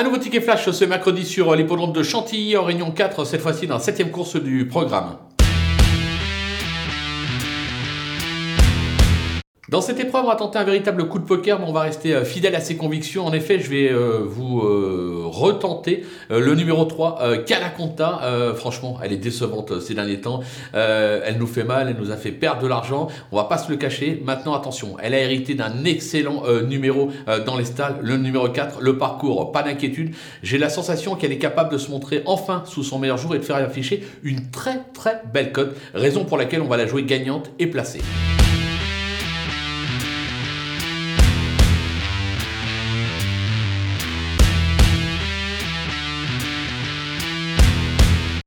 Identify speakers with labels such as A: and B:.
A: Un nouveau ticket flash ce mercredi sur l'hippodrome de Chantilly en Réunion 4, cette fois-ci dans la septième course du programme. Dans cette épreuve, on va tenter un véritable coup de poker, mais on va rester euh, fidèle à ses convictions. En effet, je vais euh, vous euh, retenter le numéro 3, Canaconta. franchement, elle est décevante ces derniers temps. elle nous fait mal, elle nous a fait perdre de l'argent. On va pas se le cacher. Maintenant, attention, elle a hérité d'un excellent numéro dans les stalles, le numéro 4, le parcours, pas d'inquiétude. J'ai la sensation qu'elle est capable de se montrer enfin sous son meilleur jour et de faire afficher une très très belle cote, raison pour laquelle on va la jouer gagnante et placée.